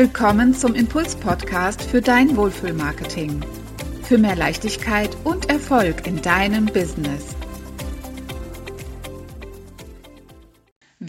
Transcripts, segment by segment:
willkommen zum Impuls-Podcast für dein Wohlfühlmarketing. Für mehr Leichtigkeit und Erfolg in deinem Business.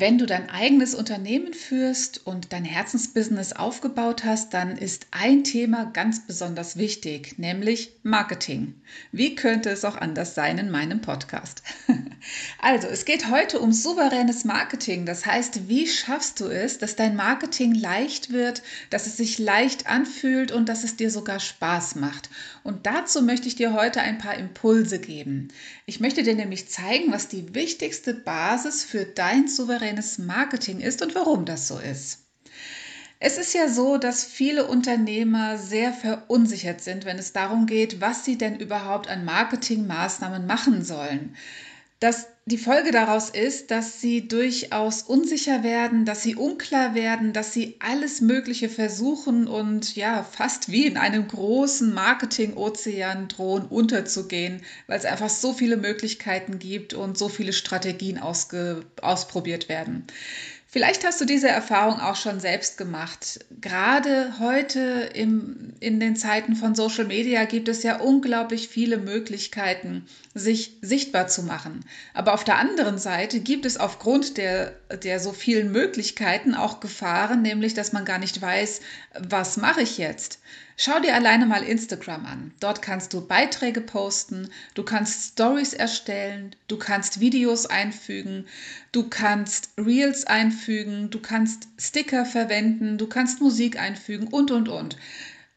Wenn du dein eigenes Unternehmen führst und dein Herzensbusiness aufgebaut hast, dann ist ein Thema ganz besonders wichtig, nämlich Marketing. Wie könnte es auch anders sein in meinem Podcast? Also, es geht heute um souveränes Marketing. Das heißt, wie schaffst du es, dass dein Marketing leicht wird, dass es sich leicht anfühlt und dass es dir sogar Spaß macht? Und dazu möchte ich dir heute ein paar Impulse geben. Ich möchte dir nämlich zeigen, was die wichtigste Basis für dein souveränes Marketing ist und warum das so ist. Es ist ja so, dass viele Unternehmer sehr verunsichert sind, wenn es darum geht, was sie denn überhaupt an Marketingmaßnahmen machen sollen dass die Folge daraus ist, dass sie durchaus unsicher werden, dass sie unklar werden, dass sie alles Mögliche versuchen und ja, fast wie in einem großen Marketing-Ozean drohen unterzugehen, weil es einfach so viele Möglichkeiten gibt und so viele Strategien ausprobiert werden. Vielleicht hast du diese Erfahrung auch schon selbst gemacht. Gerade heute im, in den Zeiten von Social Media gibt es ja unglaublich viele Möglichkeiten, sich sichtbar zu machen. Aber auf der anderen Seite gibt es aufgrund der, der so vielen Möglichkeiten auch Gefahren, nämlich dass man gar nicht weiß, was mache ich jetzt. Schau dir alleine mal Instagram an. Dort kannst du Beiträge posten, du kannst Stories erstellen, du kannst Videos einfügen, du kannst Reels einfügen, du kannst Sticker verwenden, du kannst Musik einfügen und, und, und.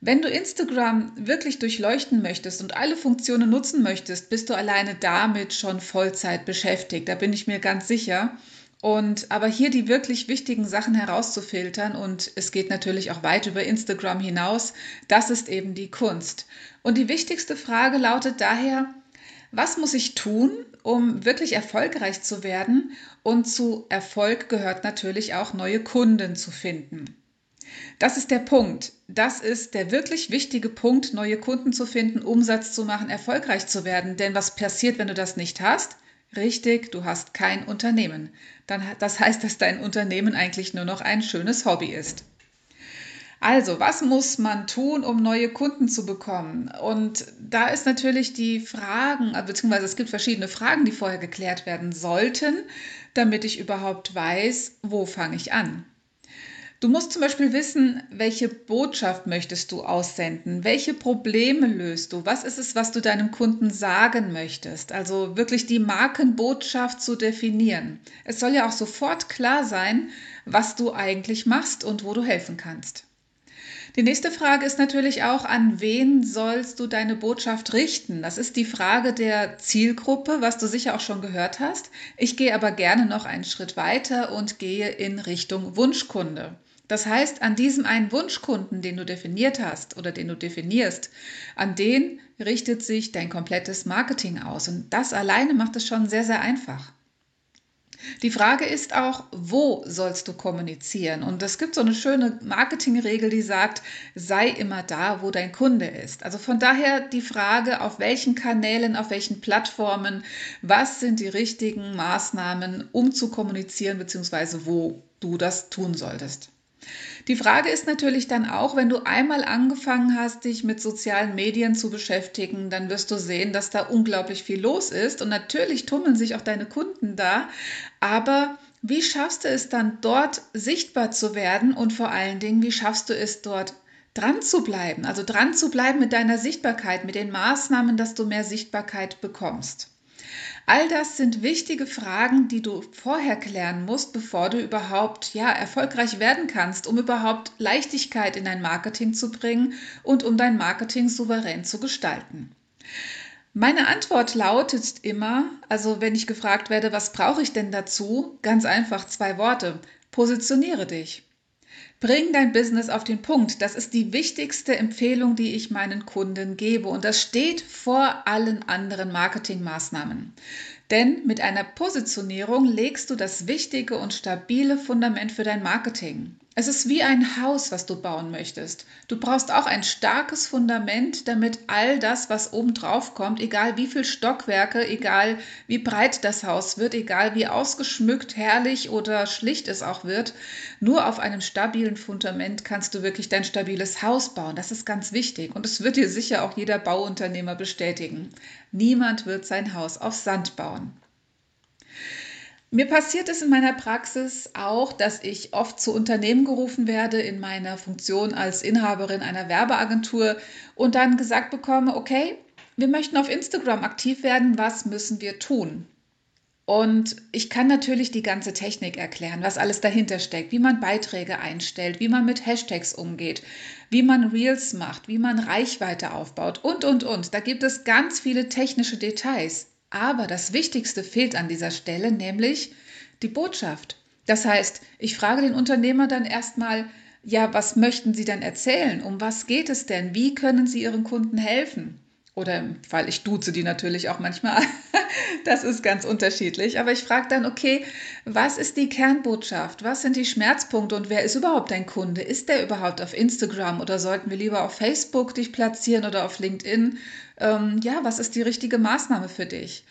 Wenn du Instagram wirklich durchleuchten möchtest und alle Funktionen nutzen möchtest, bist du alleine damit schon Vollzeit beschäftigt. Da bin ich mir ganz sicher. Und aber hier die wirklich wichtigen Sachen herauszufiltern und es geht natürlich auch weit über Instagram hinaus, das ist eben die Kunst. Und die wichtigste Frage lautet daher, was muss ich tun, um wirklich erfolgreich zu werden? Und zu Erfolg gehört natürlich auch neue Kunden zu finden. Das ist der Punkt. Das ist der wirklich wichtige Punkt, neue Kunden zu finden, Umsatz zu machen, erfolgreich zu werden. Denn was passiert, wenn du das nicht hast? Richtig, du hast kein Unternehmen. Dann, das heißt, dass dein Unternehmen eigentlich nur noch ein schönes Hobby ist. Also, was muss man tun, um neue Kunden zu bekommen? Und da ist natürlich die Fragen, beziehungsweise es gibt verschiedene Fragen, die vorher geklärt werden sollten, damit ich überhaupt weiß, wo fange ich an. Du musst zum Beispiel wissen, welche Botschaft möchtest du aussenden? Welche Probleme löst du? Was ist es, was du deinem Kunden sagen möchtest? Also wirklich die Markenbotschaft zu definieren. Es soll ja auch sofort klar sein, was du eigentlich machst und wo du helfen kannst. Die nächste Frage ist natürlich auch, an wen sollst du deine Botschaft richten? Das ist die Frage der Zielgruppe, was du sicher auch schon gehört hast. Ich gehe aber gerne noch einen Schritt weiter und gehe in Richtung Wunschkunde. Das heißt, an diesem einen Wunschkunden, den du definiert hast oder den du definierst, an den richtet sich dein komplettes Marketing aus. Und das alleine macht es schon sehr, sehr einfach. Die Frage ist auch, wo sollst du kommunizieren? Und es gibt so eine schöne Marketingregel, die sagt, sei immer da, wo dein Kunde ist. Also von daher die Frage, auf welchen Kanälen, auf welchen Plattformen, was sind die richtigen Maßnahmen, um zu kommunizieren, beziehungsweise wo du das tun solltest. Die Frage ist natürlich dann auch, wenn du einmal angefangen hast, dich mit sozialen Medien zu beschäftigen, dann wirst du sehen, dass da unglaublich viel los ist. Und natürlich tummeln sich auch deine Kunden da. Aber wie schaffst du es dann dort sichtbar zu werden und vor allen Dingen, wie schaffst du es dort dran zu bleiben? Also dran zu bleiben mit deiner Sichtbarkeit, mit den Maßnahmen, dass du mehr Sichtbarkeit bekommst. All das sind wichtige Fragen, die du vorher klären musst, bevor du überhaupt ja erfolgreich werden kannst, um überhaupt Leichtigkeit in dein Marketing zu bringen und um dein Marketing souverän zu gestalten. Meine Antwort lautet immer, also wenn ich gefragt werde, was brauche ich denn dazu? Ganz einfach zwei Worte. Positioniere dich. Bring dein Business auf den Punkt. Das ist die wichtigste Empfehlung, die ich meinen Kunden gebe. Und das steht vor allen anderen Marketingmaßnahmen. Denn mit einer Positionierung legst du das wichtige und stabile Fundament für dein Marketing. Es ist wie ein Haus, was du bauen möchtest. Du brauchst auch ein starkes Fundament, damit all das, was oben drauf kommt, egal wie viel Stockwerke, egal wie breit das Haus wird, egal wie ausgeschmückt, herrlich oder schlicht es auch wird, nur auf einem stabilen Fundament kannst du wirklich dein stabiles Haus bauen. Das ist ganz wichtig und es wird dir sicher auch jeder Bauunternehmer bestätigen. Niemand wird sein Haus auf Sand bauen. Mir passiert es in meiner Praxis auch, dass ich oft zu Unternehmen gerufen werde in meiner Funktion als Inhaberin einer Werbeagentur und dann gesagt bekomme, okay, wir möchten auf Instagram aktiv werden, was müssen wir tun? Und ich kann natürlich die ganze Technik erklären, was alles dahinter steckt, wie man Beiträge einstellt, wie man mit Hashtags umgeht, wie man Reels macht, wie man Reichweite aufbaut und, und, und. Da gibt es ganz viele technische Details. Aber das Wichtigste fehlt an dieser Stelle, nämlich die Botschaft. Das heißt, ich frage den Unternehmer dann erstmal, ja, was möchten Sie denn erzählen? Um was geht es denn? Wie können Sie Ihren Kunden helfen? Oder weil ich duze die natürlich auch manchmal. das ist ganz unterschiedlich. Aber ich frage dann, okay, was ist die Kernbotschaft? Was sind die Schmerzpunkte und wer ist überhaupt dein Kunde? Ist der überhaupt auf Instagram oder sollten wir lieber auf Facebook dich platzieren oder auf LinkedIn? Ähm, ja, was ist die richtige Maßnahme für dich?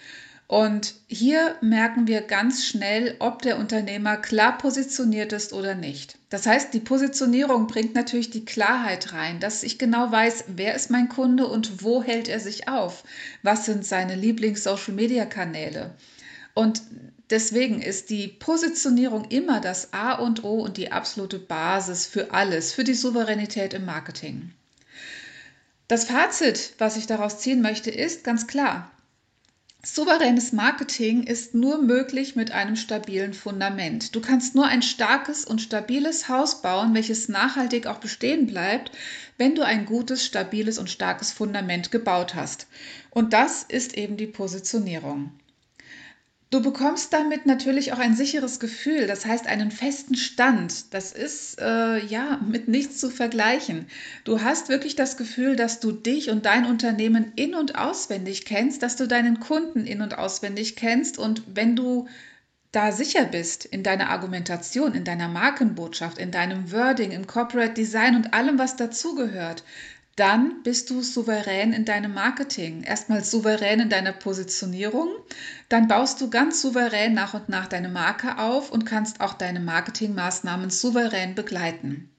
Und hier merken wir ganz schnell, ob der Unternehmer klar positioniert ist oder nicht. Das heißt, die Positionierung bringt natürlich die Klarheit rein, dass ich genau weiß, wer ist mein Kunde und wo hält er sich auf? Was sind seine Lieblings-Social-Media-Kanäle? Und deswegen ist die Positionierung immer das A und O und die absolute Basis für alles, für die Souveränität im Marketing. Das Fazit, was ich daraus ziehen möchte, ist ganz klar. Souveränes Marketing ist nur möglich mit einem stabilen Fundament. Du kannst nur ein starkes und stabiles Haus bauen, welches nachhaltig auch bestehen bleibt, wenn du ein gutes, stabiles und starkes Fundament gebaut hast. Und das ist eben die Positionierung. Du bekommst damit natürlich auch ein sicheres Gefühl, das heißt einen festen Stand. Das ist äh, ja mit nichts zu vergleichen. Du hast wirklich das Gefühl, dass du dich und dein Unternehmen in und auswendig kennst, dass du deinen Kunden in und auswendig kennst und wenn du da sicher bist in deiner Argumentation, in deiner Markenbotschaft, in deinem Wording, im Corporate Design und allem, was dazugehört, dann bist du souverän in deinem Marketing. Erstmal souverän in deiner Positionierung, dann baust du ganz souverän nach und nach deine Marke auf und kannst auch deine Marketingmaßnahmen souverän begleiten.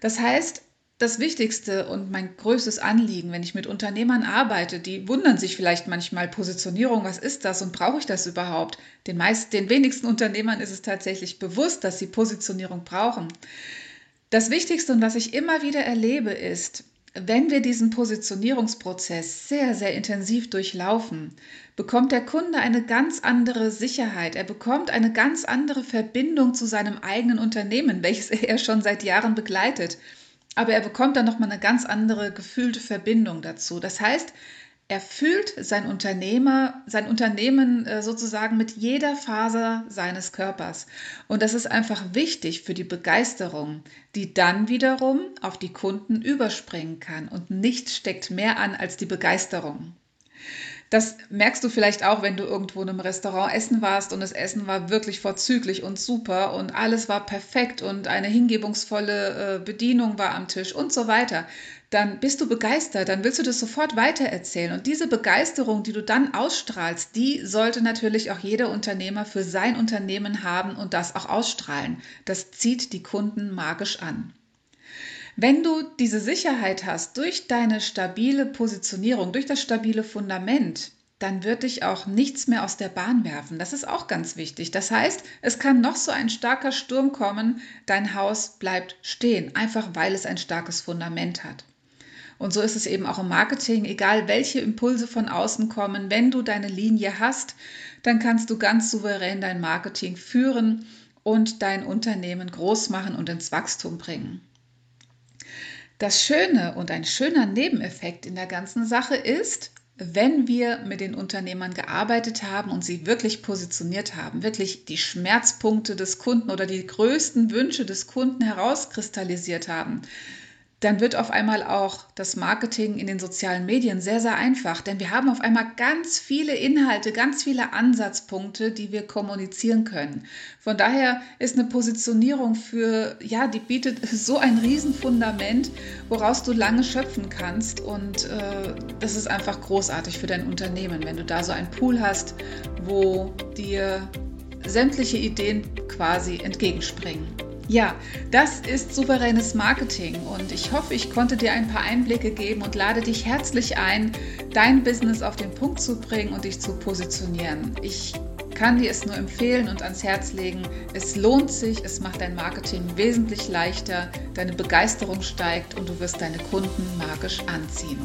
Das heißt, das Wichtigste und mein größtes Anliegen, wenn ich mit Unternehmern arbeite, die wundern sich vielleicht manchmal, Positionierung, was ist das und brauche ich das überhaupt? Den, meisten, den wenigsten Unternehmern ist es tatsächlich bewusst, dass sie Positionierung brauchen. Das Wichtigste und was ich immer wieder erlebe, ist, wenn wir diesen Positionierungsprozess sehr, sehr intensiv durchlaufen, bekommt der Kunde eine ganz andere Sicherheit. Er bekommt eine ganz andere Verbindung zu seinem eigenen Unternehmen, welches er schon seit Jahren begleitet. Aber er bekommt dann nochmal eine ganz andere gefühlte Verbindung dazu. Das heißt, er fühlt sein Unternehmer, sein Unternehmen äh, sozusagen mit jeder Faser seines Körpers. Und das ist einfach wichtig für die Begeisterung, die dann wiederum auf die Kunden überspringen kann. Und nichts steckt mehr an als die Begeisterung. Das merkst du vielleicht auch, wenn du irgendwo in einem Restaurant essen warst und das Essen war wirklich vorzüglich und super und alles war perfekt und eine hingebungsvolle äh, Bedienung war am Tisch und so weiter. Dann bist du begeistert, dann willst du das sofort weitererzählen. Und diese Begeisterung, die du dann ausstrahlst, die sollte natürlich auch jeder Unternehmer für sein Unternehmen haben und das auch ausstrahlen. Das zieht die Kunden magisch an. Wenn du diese Sicherheit hast durch deine stabile Positionierung, durch das stabile Fundament, dann wird dich auch nichts mehr aus der Bahn werfen. Das ist auch ganz wichtig. Das heißt, es kann noch so ein starker Sturm kommen, dein Haus bleibt stehen, einfach weil es ein starkes Fundament hat. Und so ist es eben auch im Marketing, egal welche Impulse von außen kommen, wenn du deine Linie hast, dann kannst du ganz souverän dein Marketing führen und dein Unternehmen groß machen und ins Wachstum bringen. Das Schöne und ein schöner Nebeneffekt in der ganzen Sache ist, wenn wir mit den Unternehmern gearbeitet haben und sie wirklich positioniert haben, wirklich die Schmerzpunkte des Kunden oder die größten Wünsche des Kunden herauskristallisiert haben, dann wird auf einmal auch das Marketing in den sozialen Medien sehr, sehr einfach, denn wir haben auf einmal ganz viele Inhalte, ganz viele Ansatzpunkte, die wir kommunizieren können. Von daher ist eine Positionierung für, ja, die bietet so ein Riesenfundament, woraus du lange schöpfen kannst und äh, das ist einfach großartig für dein Unternehmen, wenn du da so einen Pool hast, wo dir sämtliche Ideen quasi entgegenspringen. Ja, das ist souveränes Marketing und ich hoffe, ich konnte dir ein paar Einblicke geben und lade dich herzlich ein, dein Business auf den Punkt zu bringen und dich zu positionieren. Ich kann dir es nur empfehlen und ans Herz legen. Es lohnt sich, es macht dein Marketing wesentlich leichter, deine Begeisterung steigt und du wirst deine Kunden magisch anziehen.